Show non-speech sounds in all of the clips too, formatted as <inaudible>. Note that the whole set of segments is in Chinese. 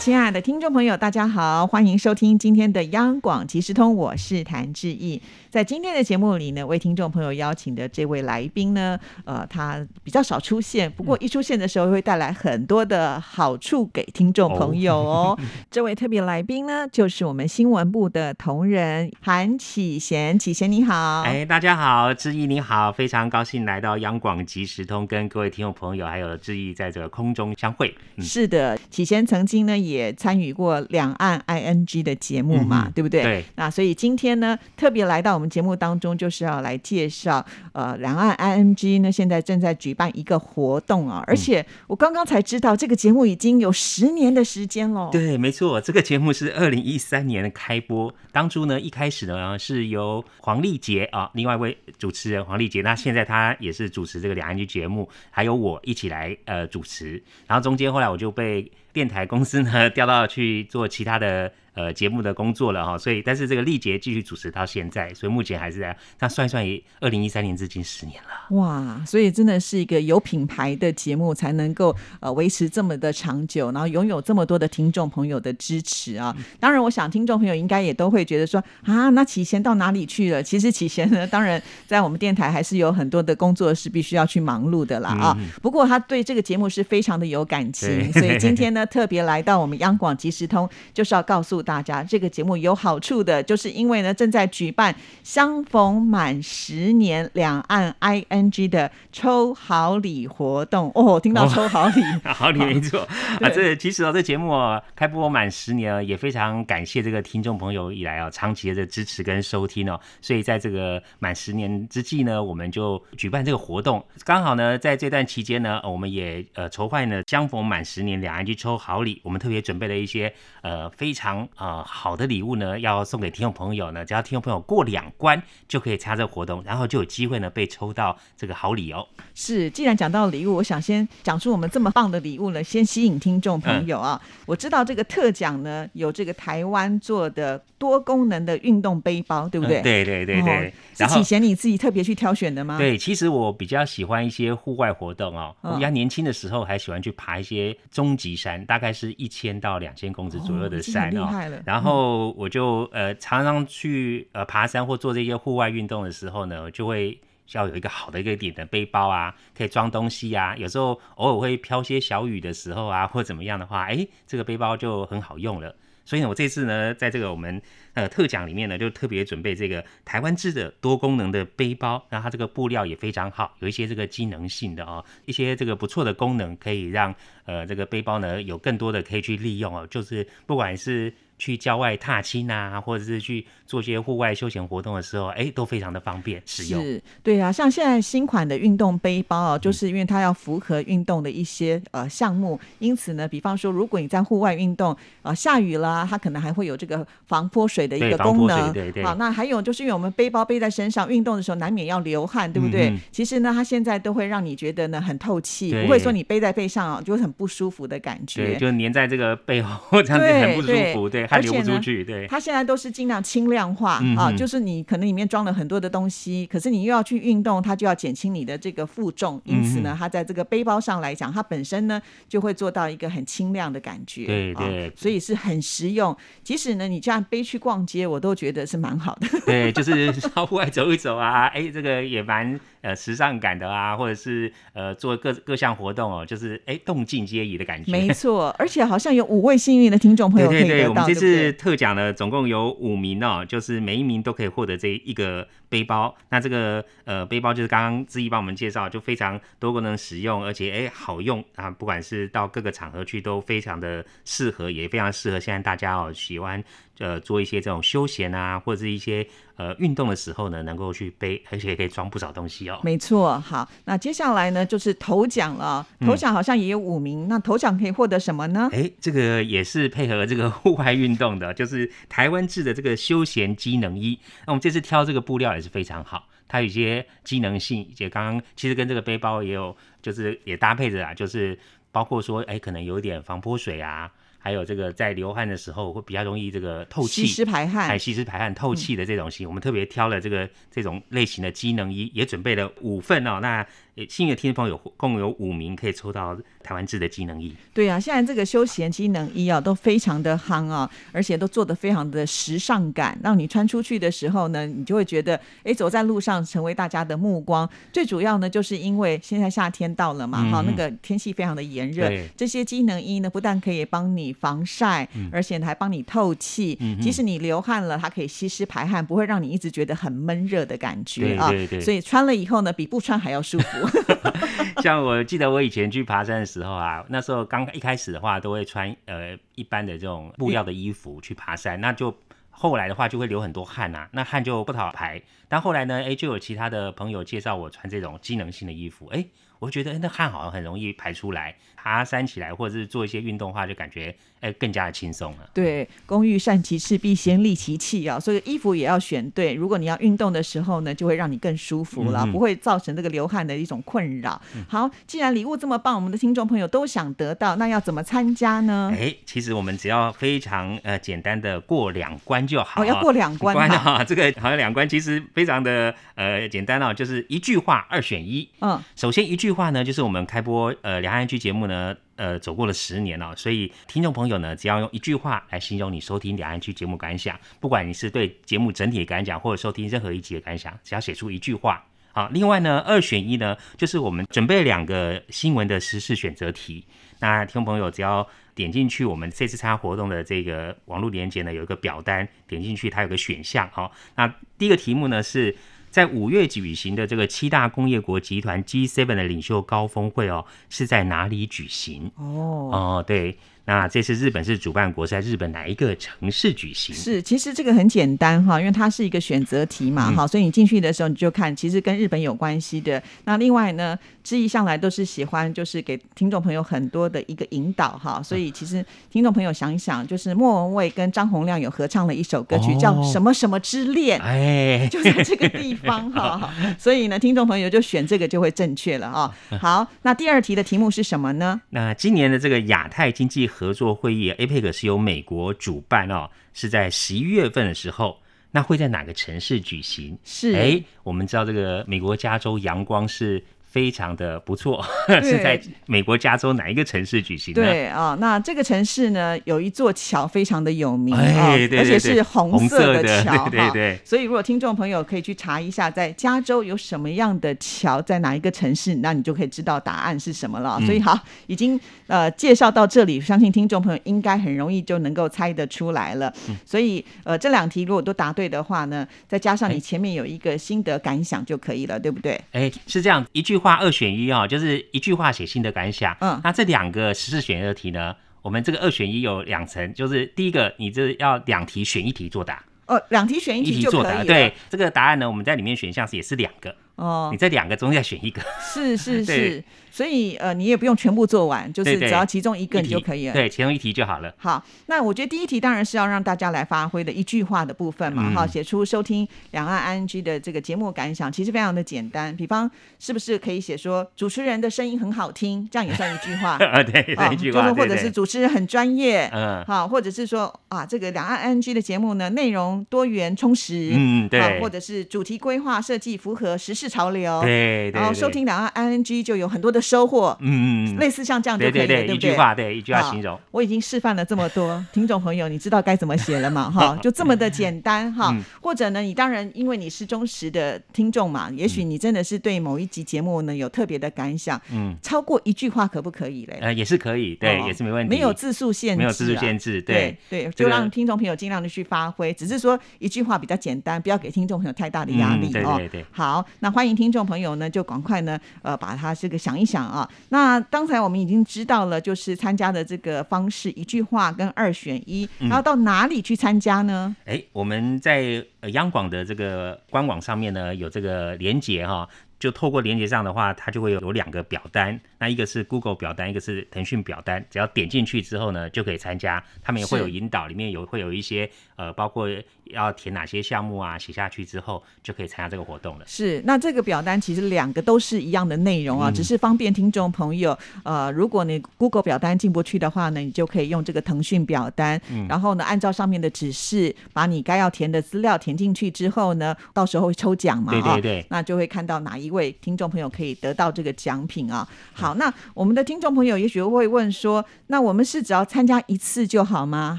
亲爱的听众朋友，大家好，欢迎收听今天的央广即时通，我是谭志毅。在今天的节目里呢，为听众朋友邀请的这位来宾呢，呃，他比较少出现，不过一出现的时候会带来很多的好处给听众朋友哦。这位特别来宾呢，就是我们新闻部的同仁韩启贤，启贤你好。哎，大家好，志毅你好，非常高兴来到央广即时通，跟各位听众朋友还有志毅在这个空中相会。是的，启贤曾经呢也参与过两岸 ING 的节目嘛，对不对？对。那所以今天呢，特别来到我们节目当中，就是要来介绍呃，两岸 ING 呢，现在正在举办一个活动啊，而且我刚刚才知道，这个节目已经有十年的时间了。对，没错，这个节目是二零一三年开播，当初呢，一开始呢是由黄丽杰啊，另外一位主持人黄丽杰，那现在他也是主持这个两岸 ING 节目，还有我一起来呃主持，然后中间后来我就被电台公司呢 <laughs> 调到去做其他的。呃，节目的工作了哈，所以但是这个丽杰继续主持到现在，所以目前还是在。那算一算，也二零一三年至今十年了。哇，所以真的是一个有品牌的节目，才能够呃维持这么的长久，然后拥有这么多的听众朋友的支持啊。当然，我想听众朋友应该也都会觉得说啊，那启贤到哪里去了？其实启贤呢，<laughs> 当然在我们电台还是有很多的工作是必须要去忙碌的啦啊。不过他对这个节目是非常的有感情，所以今天呢特别来到我们央广即时通，就是要告诉。大家这个节目有好处的，就是因为呢正在举办相逢满十年两岸 ING 的抽好礼活动哦。听到抽好礼，<laughs> 好礼没错 <laughs> 啊。这其实哦，这节目哦开播满十年，也非常感谢这个听众朋友以来啊长期的这支持跟收听哦。所以在这个满十年之际呢，我们就举办这个活动。刚好呢，在这段期间呢，我们也呃筹划呢相逢满十年两岸 ING 抽好礼，我们特别准备了一些呃非常。啊，好的礼物呢，要送给听众朋友呢，只要听众朋友过两关就可以参加这个活动，然后就有机会呢被抽到这个好礼哦。是，既然讲到礼物，我想先讲出我们这么棒的礼物呢，先吸引听众朋友啊。我知道这个特奖呢有这个台湾做的多功能的运动背包，对不对？对对对对。是启贤你自己特别去挑选的吗？对，其实我比较喜欢一些户外活动哦。我比较年轻的时候还喜欢去爬一些终极山，大概是一千到两千公尺左右的山哦。然后我就呃常常去呃爬山或做这些户外运动的时候呢，就会要有一个好的一个点的背包啊，可以装东西啊。有时候偶尔会飘些小雨的时候啊，<laughs> 或怎么样的话，哎，这个背包就很好用了。所以呢，我这次呢，在这个我们呃特奖里面呢，就特别准备这个台湾制的多功能的背包，那它这个布料也非常好，有一些这个机能性的哦，一些这个不错的功能，可以让呃这个背包呢有更多的可以去利用哦，就是不管是。去郊外踏青啊，或者是去做些户外休闲活动的时候，哎，都非常的方便使用。是，对啊，像现在新款的运动背包啊，就是因为它要符合运动的一些呃项目，因此呢，比方说，如果你在户外运动，呃，下雨啦，它可能还会有这个防泼水的一个功能。对对。好，那还有就是因为我们背包背在身上，运动的时候难免要流汗，对不对？其实呢，它现在都会让你觉得呢很透气，不会说你背在背上啊就很不舒服的感觉。对，就粘在这个背后 <laughs> 这样子很不舒服。对。它流不出去，对。它现在都是尽量轻量化啊，就是你可能里面装了很多的东西，可是你又要去运动，它就要减轻你的这个负重，因此呢，它在这个背包上来讲，它本身呢就会做到一个很轻量的感觉，对对，所以是很实用。即使呢你这样背去逛街，我都觉得是蛮好的。对，就是到户外走一走啊，<laughs> 哎，这个也蛮呃时尚感的啊，或者是呃做各各项活动哦，就是哎动静皆宜的感觉。没错，而且好像有五位幸运的听众朋友可以得到。是特奖呢，总共有五名哦，就是每一名都可以获得这一个背包。那这个呃背包就是刚刚志毅帮我们介绍，就非常多功能使用，而且哎好用啊，不管是到各个场合去都非常的适合，也非常适合现在大家哦喜欢。呃，做一些这种休闲啊，或者是一些呃运动的时候呢，能够去背，而且也可以装不少东西哦。没错，好，那接下来呢就是头奖了。头奖好像也有五名，那头奖可以获得什么呢？哎，这个也是配合这个户外运动的，就是台湾制的这个休闲机能衣。那我们这次挑这个布料也是非常好，它有一些机能性，以及刚刚其实跟这个背包也有，就是也搭配着啊，就是。包括说，哎，可能有一点防泼水啊。还有这个在流汗的时候会比较容易这个透气、吸湿排汗，还吸湿排汗、透气的这种型，我们特别挑了这个这种类型的机能衣，也准备了五份哦。那幸运的听众朋友共有五名可以抽到台湾制的机能衣。对啊，现在这个休闲机能衣啊都非常的夯啊，而且都做的非常的时尚感，让你穿出去的时候呢，你就会觉得哎，走在路上成为大家的目光。最主要呢，就是因为现在夏天到了嘛，哈，那个天气非常的炎热，这些机能衣呢不但可以帮你防晒，而且还帮你透气。即使你流汗了，它可以吸湿排汗，不会让你一直觉得很闷热的感觉啊。所以穿了以后呢，比不穿还要舒服。<laughs> 像我记得我以前去爬山的时候啊，那时候刚一开始的话，都会穿呃一般的这种布料的衣服去爬山，那就后来的话就会流很多汗呐，那汗就不好排。但后来呢，哎，就有其他的朋友介绍我穿这种机能性的衣服，哎。我觉得那汗好像很容易排出来，爬山起来或者是做一些运动的话，就感觉哎更加的轻松了。对，工欲善其事，必先利其器啊，所以衣服也要选对。如果你要运动的时候呢，就会让你更舒服了，不会造成这个流汗的一种困扰。好，既然礼物这么棒，我们的听众朋友都想得到，那要怎么参加呢？哎，其实我们只要非常呃简单的过两关就好。哦，要过两关 <laughs> 啊！这个好像两关其实非常的呃简单哦，就是一句话二选一。嗯，首先一句。话呢，就是我们开播呃两岸剧节目呢，呃走过了十年了，所以听众朋友呢，只要用一句话来形容你收听两岸区节目感想，不管你是对节目整体的感想，或者收听任何一集的感想，只要写出一句话。好，另外呢，二选一呢，就是我们准备两个新闻的时事选择题。那听众朋友只要点进去我们这次参加活动的这个网络连接呢，有一个表单，点进去它有个选项。好，那第一个题目呢是。在五月举行的这个七大工业国集团 G7 的领袖高峰会哦，是在哪里举行？哦哦，对。那这次日本是主办国，在日本哪一个城市举行？是，其实这个很简单哈，因为它是一个选择题嘛，哈，所以你进去的时候你就看，其实跟日本有关系的。那另外呢，志毅向来都是喜欢就是给听众朋友很多的一个引导哈，所以其实听众朋友想一想，就是莫文蔚跟张洪亮有合唱了一首歌曲叫什么什么之恋，<laughs> 哎，就在这个地方哈，所以呢，听众朋友就选这个就会正确了啊。好，那第二题的题目是什么呢？那今年的这个亚太经济。合作会议 APEC 是由美国主办哦，是在十一月份的时候，那会在哪个城市举行？是哎，我们知道这个美国加州阳光是。非常的不错，<laughs> 是在美国加州哪一个城市举行的？对啊，那这个城市呢，有一座桥非常的有名啊，而且是红色的桥对对。所以如果听众朋友可以去查一下，在加州有什么样的桥，在哪一个城市，那你就可以知道答案是什么了。所以好，已经呃介绍到这里，相信听众朋友应该很容易就能够猜得出来了。所以呃这两题如果都答对的话呢，再加上你前面有一个心得感想就可以了，对不对？哎，是这样一句。话二选一啊，就是一句话写信的感想。嗯，那这两个十四选二题呢，我们这个二选一有两层，就是第一个，你这要两题选一题作答。哦，两题选一题就可以。对，这个答案呢，我们在里面选项是也是两个。哦，你这两个中要选一个。是是 <laughs> 是。所以呃，你也不用全部做完，就是只要其中一个你就可以了。对，其中一题就好了。好，那我觉得第一题当然是要让大家来发挥的一句话的部分嘛，哈，写出收听两岸 ING 的这个节目感想，其实非常的简单。比方是不是可以写说主持人的声音很好听，这样也算一句话 <laughs> 啊？对，一句话。就是或者是主持人很专业，嗯，好，或者是说啊，这个两岸 ING 的节目呢，内容多元充实，嗯，对，或者是主题规划设计符合时事潮流，对，然后收听两岸 ING 就有很多的收获，嗯。嗯，类似像这样就可以了，对一句话，对一句话形容。我已经示范了这么多，<laughs> 听众朋友，你知道该怎么写了嘛？哈，<laughs> 就这么的简单哈。或者呢，你当然因为你是忠实的听众嘛，也许你真的是对某一集节目呢有特别的感想。嗯，超过一句话可不可以嘞？呃，也是可以，对，也是没问题。没有字数限制，没有字数限制，对对，就让听众朋友尽量的去发挥。只是说一句话比较简单，不要给听众朋友太大的压力哦。对对对。好，那欢迎听众朋友呢，就赶快呢，呃，把它这个想一想啊。那刚才我们已经知道了，就是参加的这个方式，一句话跟二选一，然后到哪里去参加呢？哎，我们在央广的这个官网上面呢，有这个连接哈。就透过连接上的话，它就会有有两个表单，那一个是 Google 表单，一个是腾讯表单。只要点进去之后呢，就可以参加。他们也会有引导，里面有会有一些呃，包括要填哪些项目啊，写下去之后就可以参加这个活动了。是，那这个表单其实两个都是一样的内容啊，只是方便听众朋友。呃，如果你 Google 表单进不去的话呢，你就可以用这个腾讯表单，然后呢，按照上面的指示，把你该要填的资料填进去之后呢，到时候会抽奖嘛，对对对，那就会看到哪一位听众朋友可以得到这个奖品啊。好，那我们的听众朋友也许会问说，那我们是只要参加一次就好吗？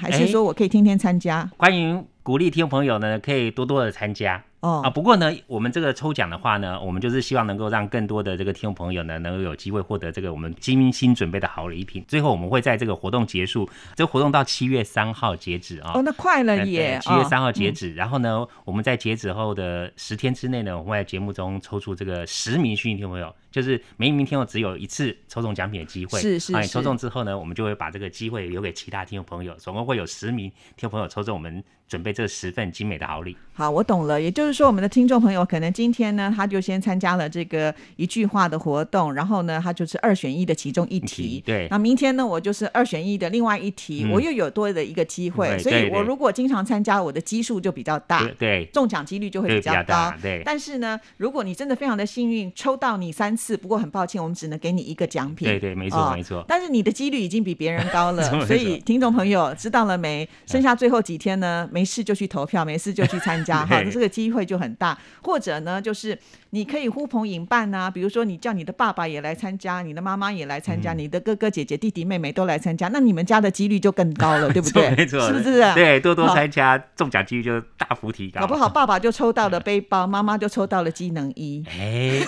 还是说我可以天天参加？欢迎鼓励听众朋友呢，可以多多的参加。哦啊，不过呢，我们这个抽奖的话呢，我们就是希望能够让更多的这个听众朋友呢，能够有机会获得这个我们精心准备的好礼品。最后，我们会在这个活动结束，这个活动到七月三号截止啊。哦，那快了耶！七月三号截止，然后呢，我们在截止后的十天之内呢，我们会在节目中抽出这个十名幸运听众朋友，就是每一名听众只有一次抽中奖品的机会。是是。啊，你抽中之后呢，我们就会把这个机会留给其他听众朋友，总共会有十名听众朋友抽中我们准备这十份精美的好礼。好，我懂了，也就是说，我们的听众朋友。友可能今天呢，他就先参加了这个一句话的活动，然后呢，他就是二选一的其中一题。对，那明天呢，我就是二选一的另外一题，我又有多的一个机会，所以我如果经常参加，我的基数就比较大，对，中奖几率就会比较高。对，但是呢，如果你真的非常的幸运，抽到你三次，不过很抱歉，我们只能给你一个奖品。对对，没错没错。但是你的几率已经比别人高了，<laughs> 所以听众朋友知道了没？<laughs> 剩下最后几天呢，没事就去投票，没事就去参加 <laughs> 哈，这个机会就很大。或者呢，就是。你可以呼朋引伴呐，比如说你叫你的爸爸也来参加，你的妈妈也来参加，你的哥哥姐姐、弟弟妹妹都来参加，那你们家的几率就更高了，对不对？没错，是不是？对，多多参加，中奖几率就大幅提高。搞不好爸爸就抽到了背包，妈妈就抽到了机能衣，哎，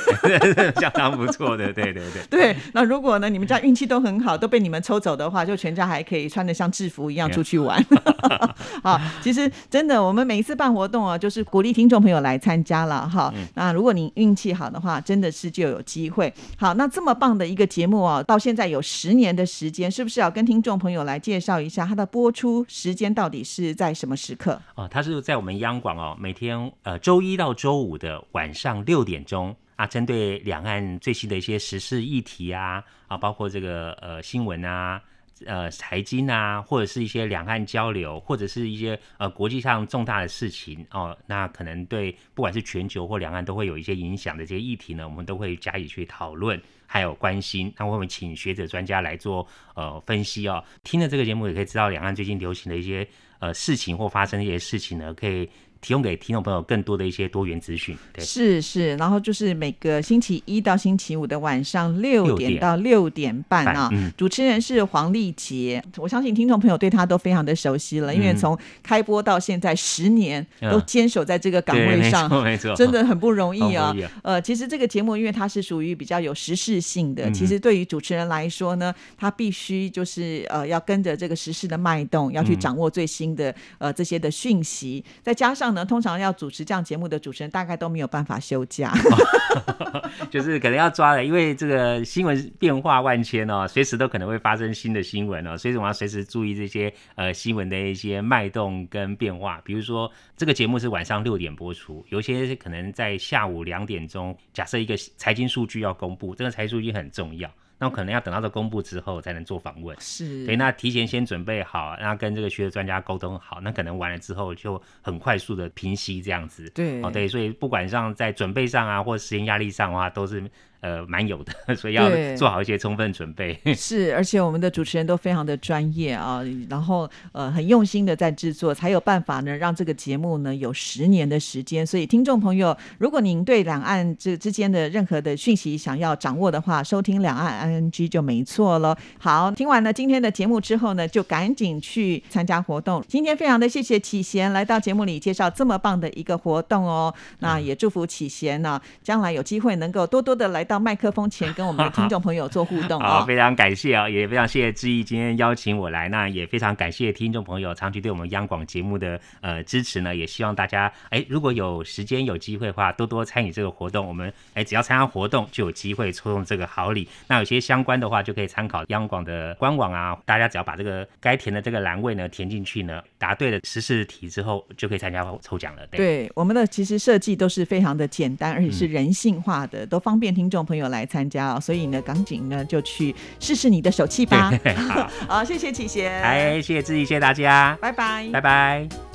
相当不错的，<laughs> 对对对。对，那如果呢，你们家运气都很好，都被你们抽走的话，就全家还可以穿的像制服一样出去玩。<laughs> 好，其实真的，我们每一次办活动啊，就是鼓励听众朋友来参加了哈。那如果你运气好的话，真的是就有机会。好，那这么棒的一个节目啊，到现在有十年的时间，是不是要跟听众朋友来介绍一下它的播出时间到底是在什么时刻？哦，它是在我们央广哦，每天呃周一到周五的晚上六点钟啊，针对两岸最新的一些时事议题啊啊，包括这个呃新闻啊。呃，财经啊，或者是一些两岸交流，或者是一些呃国际上重大的事情哦，那可能对不管是全球或两岸都会有一些影响的这些议题呢，我们都会加以去讨论，还有关心。那我们请学者专家来做呃分析哦。听了这个节目，也可以知道两岸最近流行的一些呃事情或发生的一些事情呢，可以。提供给听众朋友更多的一些多元资讯，对，是是，然后就是每个星期一到星期五的晚上六点。到六点半啊，主持人是黄丽杰，我相信听众朋友对他都非常的熟悉了，因为从开播到现在十年都坚守在这个岗位上，<laughs> 没错，真的很不容易啊。呃，其实这个节目因为它是属于比较有时事性的，其实对于主持人来说呢，他必须就是呃要跟着这个时事的脉动，要去掌握最新的呃这些的讯息，再加上。呢，通常要主持这样节目的主持人，大概都没有办法休假，<laughs> 就是可能要抓的，因为这个新闻变化万千哦，随时都可能会发生新的新闻哦，所以我们要随时注意这些呃新闻的一些脉动跟变化。比如说，这个节目是晚上六点播出，有些可能在下午两点钟，假设一个财经数据要公布，这个财经数据很重要。那可能要等到这公布之后才能做访问，是，对，那提前先准备好，然后跟这个学的专家沟通好，那可能完了之后就很快速的平息这样子，对，哦对，所以不管上在准备上啊，或者时间压力上的话，都是。呃，蛮有的，所以要做好一些充分准备。<laughs> 是，而且我们的主持人都非常的专业啊，然后呃很用心的在制作，才有办法呢让这个节目呢有十年的时间。所以听众朋友，如果您对两岸这之间的任何的讯息想要掌握的话，收听两岸 ING 就没错了。好，听完了今天的节目之后呢，就赶紧去参加活动。今天非常的谢谢启贤来到节目里介绍这么棒的一个活动哦。那也祝福启贤呢，将来有机会能够多多的来。到麦克风前跟我们的听众朋友做互动 <laughs> 好，非常感谢啊，也非常谢谢志毅今天邀请我来，那也非常感谢听众朋友长期对我们央广节目的呃支持呢，也希望大家哎如果有时间有机会的话，多多参与这个活动。我们哎只要参加活动就有机会抽中这个好礼。那有些相关的话就可以参考央广的官网啊，大家只要把这个该填的这个栏位呢填进去呢，答对了十四题之后就可以参加抽奖了。对，我们的其实设计都是非常的简单，而且是人性化的，都方便听众朋友来参加哦。所以呢，赶紧呢就去试试你的手气吧。<laughs> 好，谢谢启贤，哎，谢谢志毅，谢谢大家，拜拜，拜拜。